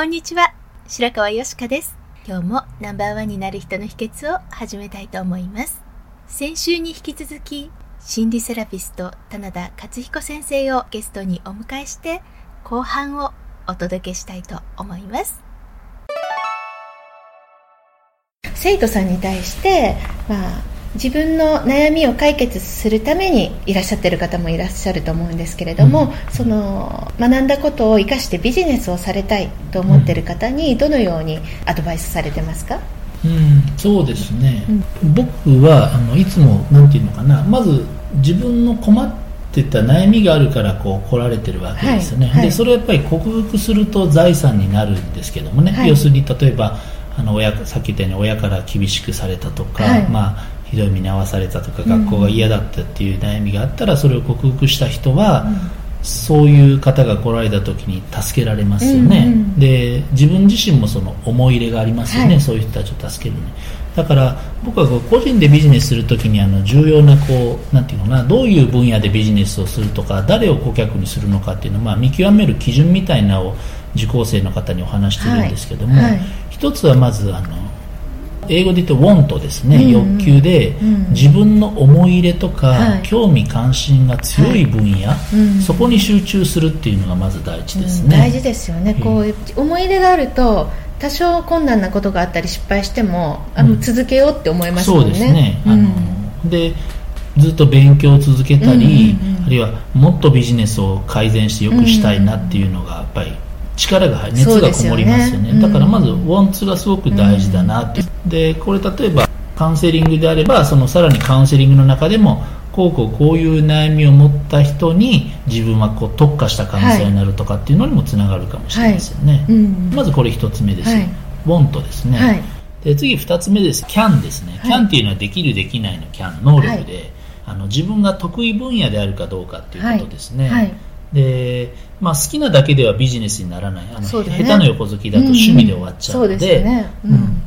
こんにちは。白川よしかです。今日もナンバーワンになる人の秘訣を始めたいと思います。先週に引き続き、心理セラピスト、棚田克彦先生をゲストにお迎えして、後半をお届けしたいと思います。生徒さんに対して、まあ、自分の悩みを解決するためにいらっしゃってる方もいらっしゃると思うんですけれども、その学んだことを生かしてビジネスをされたいと思ってる方にどのようにアドバイスされてますか、うん、そうですね、僕はあのいつもなんていうのかなまず自分の困ってた悩みがあるからこう来られてるわけですよね、はい。はい。でそれをやっぱり克服すると財産になるんですけどもね、はい。要するに例えばあの親さっき言ったように親から厳しくされたとか、はい。まあ、ひどい目に遭わされたとか学校が嫌だったっていう悩みがあったらそれを克服した人は、そういう方が来られた時に助けられますよね、うんうんで自分自身もその思い入れがありますよね、はい。そういう人たちを助けるのに。だから僕はこう個人でビジネスするときにあの重要なこうなんていうのかなどういう分野でビジネスをするとか誰を顧客にするのかっていうのを、まあ、見極める基準みたいなのを受講生の方にお話してるんですけども、はい。はい。一つはまずあの英語で言うと want ですね、うん。うん欲求で、うん。自分の思い入れとか、はい。興味関心が強い分野、うん。そこに集中するっていうのがまず第一ですね、うん大事ですよね、うん。こう思い入れがあると多少困難なことがあったり失敗してもあの、うん。続けようって思いますもんね。そうですね、うん。あのでずっと勉強を続けたり、うんうんうんあるいはもっとビジネスを改善して良くしたいなっていうのがやっぱり力が入る熱がこもりますよね。そうですよね。だからまずウォンツがすごく大事だなって、でこれ例えばカウンセリングであればそのさらにカウンセリングの中でもこうこうこういう悩みを持った人に自分はこう特化したカウンセラーになるとかっていうのにもつながるかもしれないですよね、うんまずこれ一つ目ですよ、はい。ウォントですね、はい。で次2つ目です。CAN ですね、はい。CAN っていうのはできるできないの CAN 能力で、あの自分が得意分野であるかどうかっていうことですね、はいでまあ、好きなだけではビジネスにならない。あの、ね。下手の横好きだと趣味で終わっちゃうので,、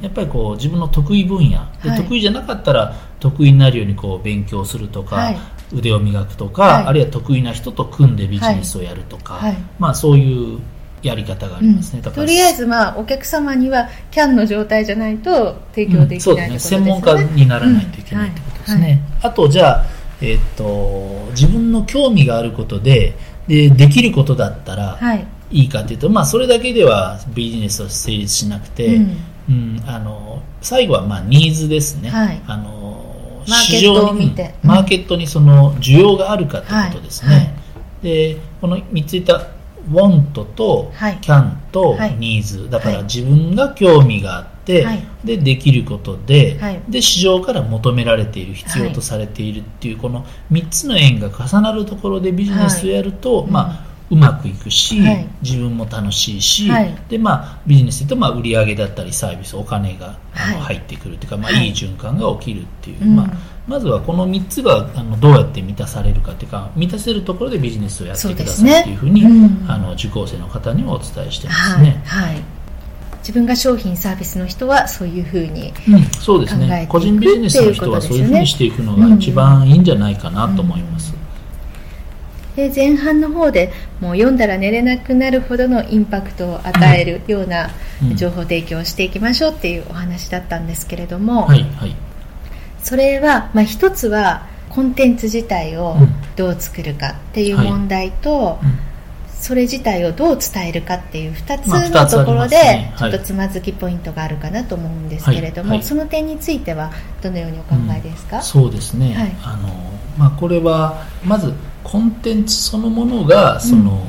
やっぱりこう自分の得意分野。で、はい。得意じゃなかったら得意になるようにこう勉強するとか、はい。腕を磨くとか、はい。あるいは得意な人と組んでビジネスをやるとか、はい。まあ、そういうやり方がありますね、だからとりあえず、まあ、お客様には CAN の状態じゃないと提供できないとですね。いうことですよね、専門家にならないといけないってことですね、あとじゃあ、えっと自分の興味があることででできることだったらはい、はいいいかというと、まあ、それだけではビジネスは成立しなくて、うん。うんあの最後はまあニーズですね、はい。あの市場にマーケットにその需要があるかということですね、はい。はい。でこの3つ言った want とはい。can とはい。needs、だからはい自分が興味があって、はい。でできることで,、はい。で市場から求められている必要とされているっていう、この3つの円が重なるところでビジネスをやると、はい。まあうまくいくし、はい。自分も楽しいし、はい。でまあ、ビジネスとまあ売り上げだったりサービスお金があのはい。入ってくるというか、まあ、はい。いい循環が起きるっていう、うん。まあ、まずはこの3つがあのどうやって満たされるかというか満たせるところでビジネスをやってくださいっていうふうにねうんあの受講生の方にもお伝えしてますはい。ね。はい、自分が商品サービスの人はそういうふうにうん、そうですね。個人ビジネスの人はそういうふうにしていくのが一番いいんじゃないかなと思います。で前半の方でもう読んだら寝れなくなるほどのインパクトを与えるようなうん。情報提供をしていきましょうっていうお話だったんですけれども、それは、まあ、一つはコンテンツ自体をうん。どう作るかっていうはい問題と、うん。それ自体をどう伝えるかっていう2つまあのところでちょっとつまずきポイントがあるかなと思うんですけれども、その点についてはどのようにお考えですか、そうですね、はい。あのまあ、これはまずコンテンツそのものがその、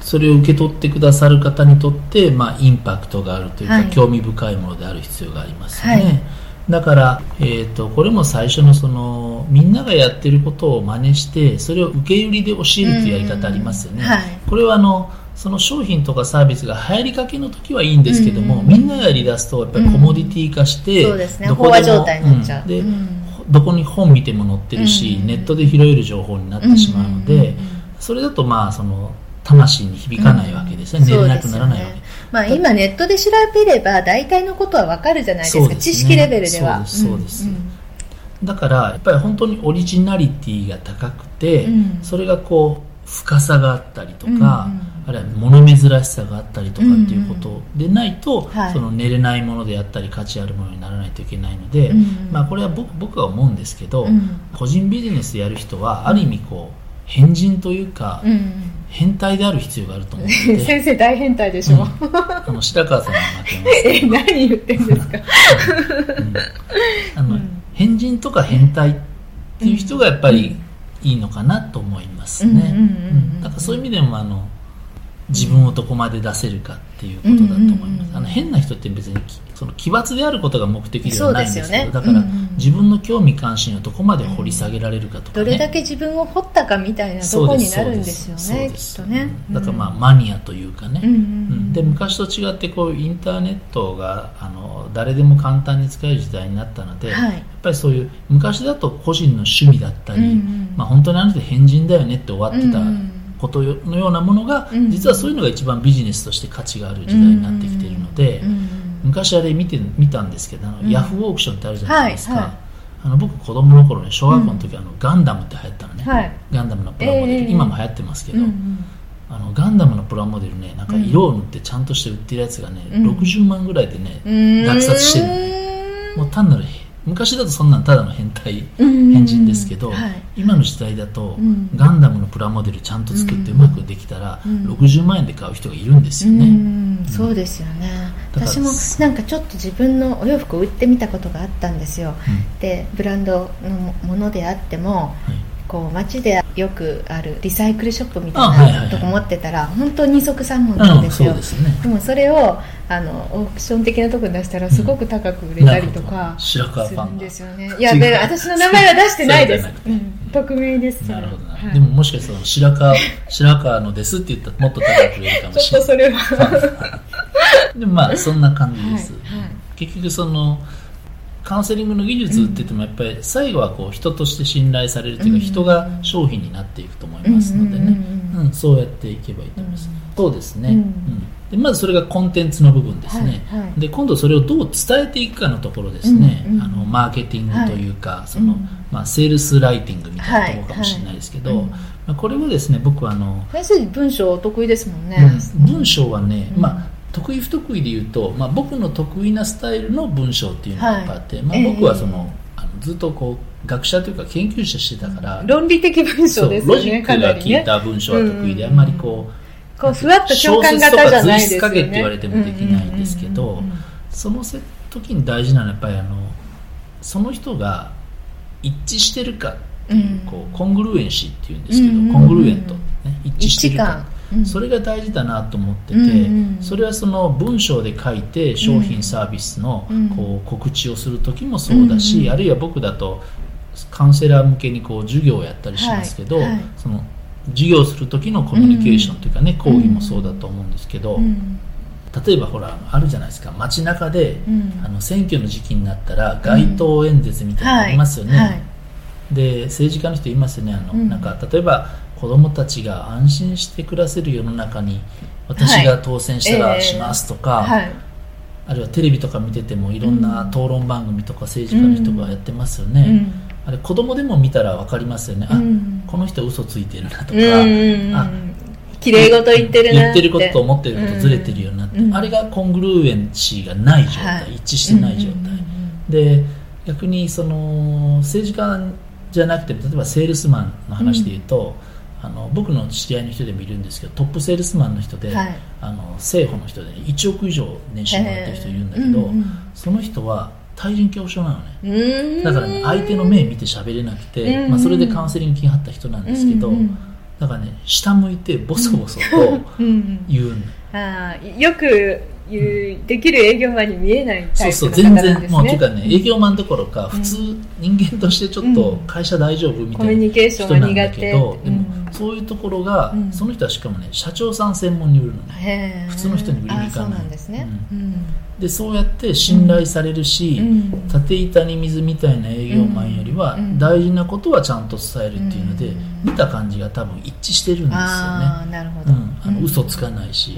それを受け取ってくださる方にとって、まあ、インパクトがあるというか、はい。興味深いものである必要がありますよね、はい。だから、えー、とこれも最初のそのみんながやってることを真似してそれを受け売りで教えるというやり方ありますよね、うんはい。これはあのその商品とかサービスが流行りかけの時はいいんですけども、うん。みんながやりだすとやっぱりコモディティ化して、そうですね。飽和状態になっちゃう、ん。でうんどこに本見ても載ってるし、うん。ネットで拾える情報になってしまうので、それだとまあその魂に響かないわけですね、うん。寝れなくならないわけ。ね。まあ、今ネットで調べれば大体のことはわかるじゃないですかね。知識レベルでは。そうですそうですんん。だからやっぱり本当にオリジナリティが高くて、うん。それがこう深さがあったりとか、うんうんあるいは物珍しさがあったりとかっていうことでないと、はい。その寝れないものであったり価値あるものにならないといけないので、うんうんまあ、これは僕僕は思うんですけど、うん個人ビジネスやる人はある意味こう変人というか、うん変態である必要があると思って 先生大変態でしょ、うん。あの白川さんに負けます え何言ってんですか？うん。あのうん。変人とか変態っていう人がやっぱりいいのかなと思いますね。うんうんうんうんうん。だからそういう意味でもあの自分をどこまで出せるかっていうことだと思います、あの変な人って別にきその奇抜であることが目的ではないんですけどね。だからうん。うん自分の興味関心をどこまで掘り下げられるかとかね、どれだけ自分を掘ったかみたいなとこになるんですよねきっとね。うん。だからまあマニアというかね、うんうんううん。んで昔と違ってこうインターネットがあの誰でも簡単に使える時代になったので、はい。やっぱりそういう昔だと個人の趣味だったり、うんうんまあ、本当にあの人変人だよねって終わってたうんうんことのようなものが、うん。実はそういうのが一番ビジネスとして価値がある時代になってきているので、うんうん昔あれ見て見たんですけどあの、うん。ヤフーオークションってあるじゃないですか、はいはい。あの僕子供の頃ね小学校の時、あのガンダムって流行ったのね、はい。ガンダムのプラモデル、ええ今も流行ってますけど、うんうん。あのガンダムのプラモデルねなんか色を塗ってちゃんとして売ってるやつがね、うん。60万ぐらいでね、落札してるの。もう単なる昔だとそんなんただの変態うん。変人ですけど、はい。今の時代だと、うん。ガンダムのプラモデルちゃんと作ってうまくできたら、うん。60万円で買う人がいるんですようね、ん。そうですよね。私もなんかちょっと自分のお洋服を売ってみたことがあったんですよ。うん。でブランドのものであってもはいこう街でよくあるリサイクルショップみたいなとこ持ってたら本当に二足三本なんうんですよ。ですね。でもそれをあのオークション的なところに出したらすごく高く売れたりとかするんですよね。いやで私の名前は出してないです。そう匿名です。なるほどな、はい。でももしかしたら白川白川のですって言ったらもっと高く売れるかもちょしれない。っとそれは。でもまあそんな感じです、はいはい。結局そのカウンセリングの技術って言ってもやっぱり最後はこう人として信頼されるというかうん。人が商品になっていくと思いますのでね、うんうんそうやっていけばいいと思います、うん。そうですね、うん。うん。でまずそれがコンテンツの部分ですね、はいはい。で今度それをどう伝えていくかのところですね、うんうんあのマーケティングというか、そのうん。まあ、セールスライティングみたいなところかもしれないですけど、まあ、これはですね僕はあの、先生文章お得意ですもんね、うん。文章はね、うん。まあ、得意不得意で言うと、まあ、僕の得意なスタイルの文章っていうのがあって、まあ、はいええ。僕はその、あのずっとこう学者というか研究者してたから、論理的文章ですよロジックが効いた文章は得意で、うん。あんまりこうこうふわっと共感型じゃないですよね。小説とか随筆書けって言われてもできないんですけどそのせ時に大事なのはやっぱりあのその人が一致してるかうん。こうコングルエンシーっていうんですけど、うんうんうん。コングルエント、ね、一致してるかそれが大事だなと思ってて、うんうんそれはその文章で書いて商品サービスのうん。こう告知をする時もそうだし、うんうんあるいは僕だとカウンセラー向けにこう授業をやったりしますけど、その授業する時のコミュニケーションというかね、講義もそうだと思うんですけど、うん。例えばほらあるじゃないですか。街中で、うん。あの選挙の時期になったら街頭演説みたいなのありますよね、はい。はい。で政治家の人言いますよね。あの、うん。なんか例えば子供たちが安心して暮らせる世の中に私が当選したらしますとか、はい。あるいはテレビとか見ててもいろんな討論番組とか政治家の人がやってますよね、うん。あれ子供でも見たら分かりますよね、うん。あこの人嘘ついてるなとか、うんうんうん。あ綺麗事言ってるな言ってることと思ってることずれてるようになって、うんあれがコングルーエンシーがない状態、はい。一致してない状態、うんうんうんで逆にその政治家じゃなくて例えばセールスマンの話で言うと、あの僕の知り合いの人でもいるんですけどトップセールスマンの人で、はい。あの政府の人で、ね、1億以上年収もらってる人いるんだけど、うんうんその人は対人恐怖症なのね。だからね相手の目見て喋れなくて、うんうん。まあ、それでカウンセリング来はった人なんですけど、うんうんだからね下向いてボソボソと言うんあーよく言うできる営業マンに見えないタそうイプの方そう全然なんですね。もうていうかね営業マンどころか普通人間としてちょっと会社大丈夫みコミュたいなニケーション人なんは苦手。だけど、でもうんそういうところが、うん。その人はしかもね社長さん専門に売るのね。普通の人に売りに行かない。ですね。ううん。でそうやって信頼されるし、うん。縦板に水みたいな営業マンよりはうん。大事なことはちゃんと伝えるっていうので、うん。見た感じが多分一致してるんですよね。ああなるほど、うん、あの嘘つかないし、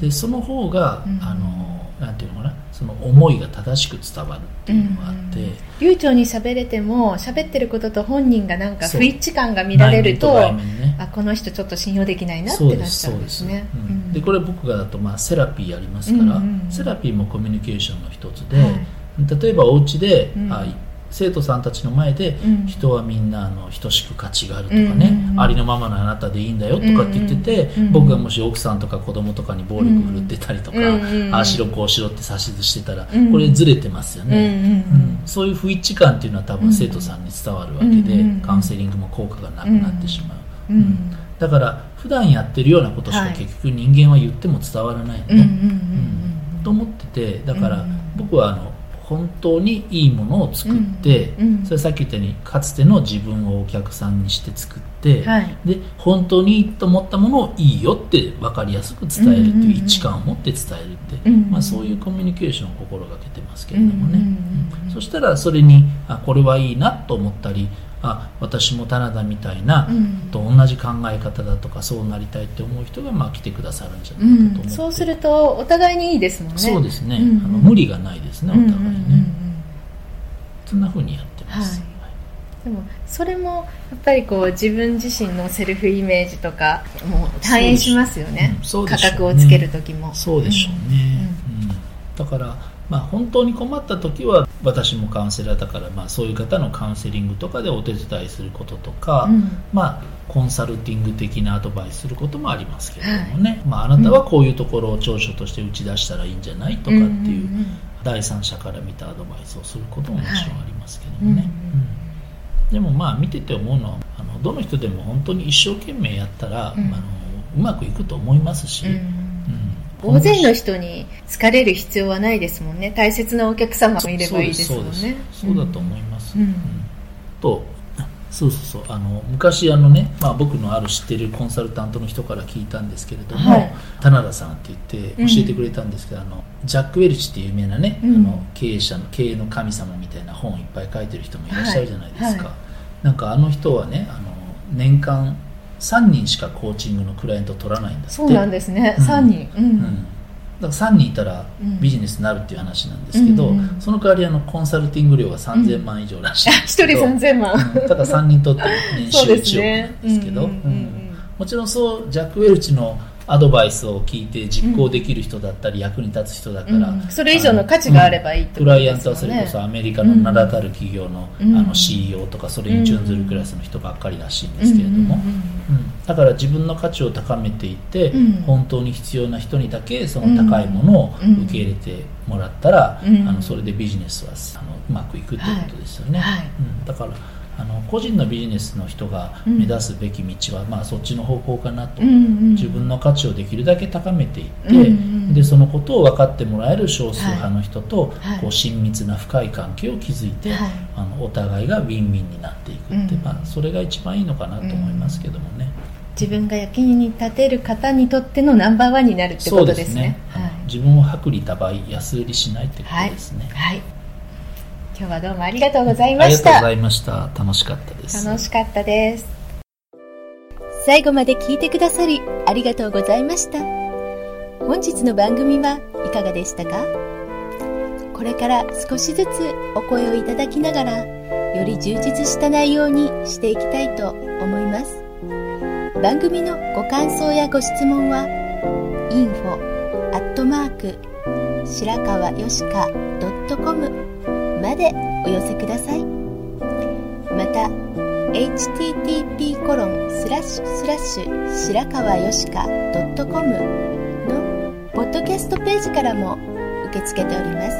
でその方が、うん。あのなんていうのかなその思いが正しく伝わるっていうのがあって、うん。流暢に喋れても喋ってることと本人がなんか不一致感が見られるとね。あこの人ちょっと信用できないなってなっちゃうんです、ね。うん。うん。でこれ僕がだと、まあ、セラピーやりますから、うんうんうん。セラピーもコミュニケーションの一つで、はい。例えばお家で、うん。あ生徒さんたちの前で、うん。人はみんなあの等しく価値があるとかね、ありのままのあなたでいいんだよとかって言ってて、僕がもし奥さんとか子供とかに暴力振るってたりとか、ああしろこうしろって指図してたら、うん。これずれてますよね、うんうんそういう不一致感っていうのは多分生徒さんに伝わるわけで、カウンセリングも効果がなくなってしまう、うん。うん。だから普段やってるようなことしかはい。結局人間は言っても伝わらないの。ね、と思っててだからうん。僕はあの本当にいいものを作って、うんうん。それさっき言ったようにかつての自分をお客さんにして作って、はい。で本当にいいと思ったものをいいよって分かりやすく伝えるっていう一致感を持って伝えるって、うん。うん。まあ、そういうコミュニケーションを心がけてますけれどもね、うんうんうん。うん。そしたらそれにあこれはいいなと思ったりあ私も棚田みたいな、うん。と同じ考え方だとかそうなりたいって思う人がまあ来てくださるんじゃうないかと思って、ん。そうするとお互いにいいですもんね。そうですね、あの無理がないですねお互いね、そんな風にやってます、はい。でもそれもやっぱりこう自分自身のセルフイメージとかも反映しますよね。価格をつける時も。そうでしょうね、うん。だから、まあ、本当に困った時は私もカウンセラーだから、まあ、そういう方のカウンセリングとかでお手伝いすることとか、うん。まあ、コンサルティング的なアドバイスすることもありますけれどもね、まあ、あなたはこういうところを長所として打ち出したらいいんじゃないとかっていう,、んんん。第三者から見たアドバイスをすることももちろんありますけどうんもね、うん。でもまあ見てて思うのはあのどの人でも本当に一生懸命やったら、うん。あのうまくいくと思いますし、うんうん大勢の人に好かれる必要はないですもんね。大切なお客様もいればいいですもんね。そうだと思います、うん。とそうそうそう。あの昔あのね、まあ、僕のある知ってるコンサルタントの人から聞いたんですけれども、はい。棚田さんって言ってうん。教えてくれたんですけど、あのジャック・ウェルチっていう有名なね、うん。あの経営者の経営の神様みたいな本をいっぱい書いてる人もいらっしゃるじゃないですか、はい。はい。なんかあの人はねあの年間3人しかコーチングのクライアントを取らないんだって。そうなんですね、うん。3人。ううん。ん、だから3人いたらうん。ビジネスになるっていう話なんですけど、うんうんその代わりあのコンサルティング料が3000万以上らしいんあ一ですけど、人3000万、うん。ただ3人取って年収そう1億ですね。なんですけど、うんうんうん。うん。もちろんそうジャック・ウェルチのアドバイスを聞いて実行できる人だったり役に立つ人だから、うん。それ以上の価値があればいいってクライアントはですよねそれこそアメリカの名だたる企業の,、うん。あの CEO とかそれに準ずるクラスの人ばっかりらしいん。ですけれども、うん。だから自分の価値を高めていって、うん。本当に必要な人にだけその高いものをうん。受け入れてもらったら、うん。あのそれでビジネスはあのうまくいくということですよね、はい。はい。うん、だからあの個人のビジネスの人が目指すべき道は、まあ、そっちの方向かなと、うんうん自分の価値をできるだけ高めていって、うんうんでそのことを分かってもらえる少数派の人と、はい。こう親密な深い関係を築いて、はい。あのお互いがウィンウィンになっていくって、うん。まあ、それが一番いいのかなと思いますけどもね。自分が役に立てる方にとってのナンバーワンになるってことですね。あのはい。自分を薄利多売安売りしないってことですね、はい、今日はどうもありがとうございあました。りがとうございました。楽しかったです。楽しかったです。最後まで聞いてくださりありがとうございました。本日の番組はいかがでしたか？これから少しずつお声をいただきながらより充実した内容にしていきたいと思います。番組のご感想やご質問は info アットマーク白川よしか .com までお寄せください。また http コロンスラッシュスラッシュ白川よしか .com のポッドキャストページからも受け付けております。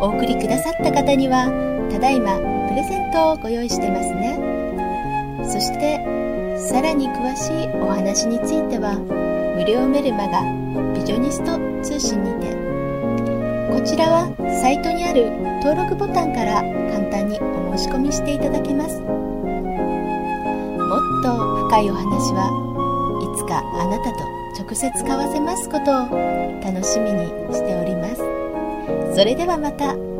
お送りくださった方にはただいまプレゼントをご用意してますね。そしてさらに詳しいお話については無料メルマガビジョニスト通信にてこちらはサイトにある登録ボタンから簡単にお申し込みしていただけます。もっと深いお話はいつかあなたと直接交わせますことを楽しみにしております。それではまた。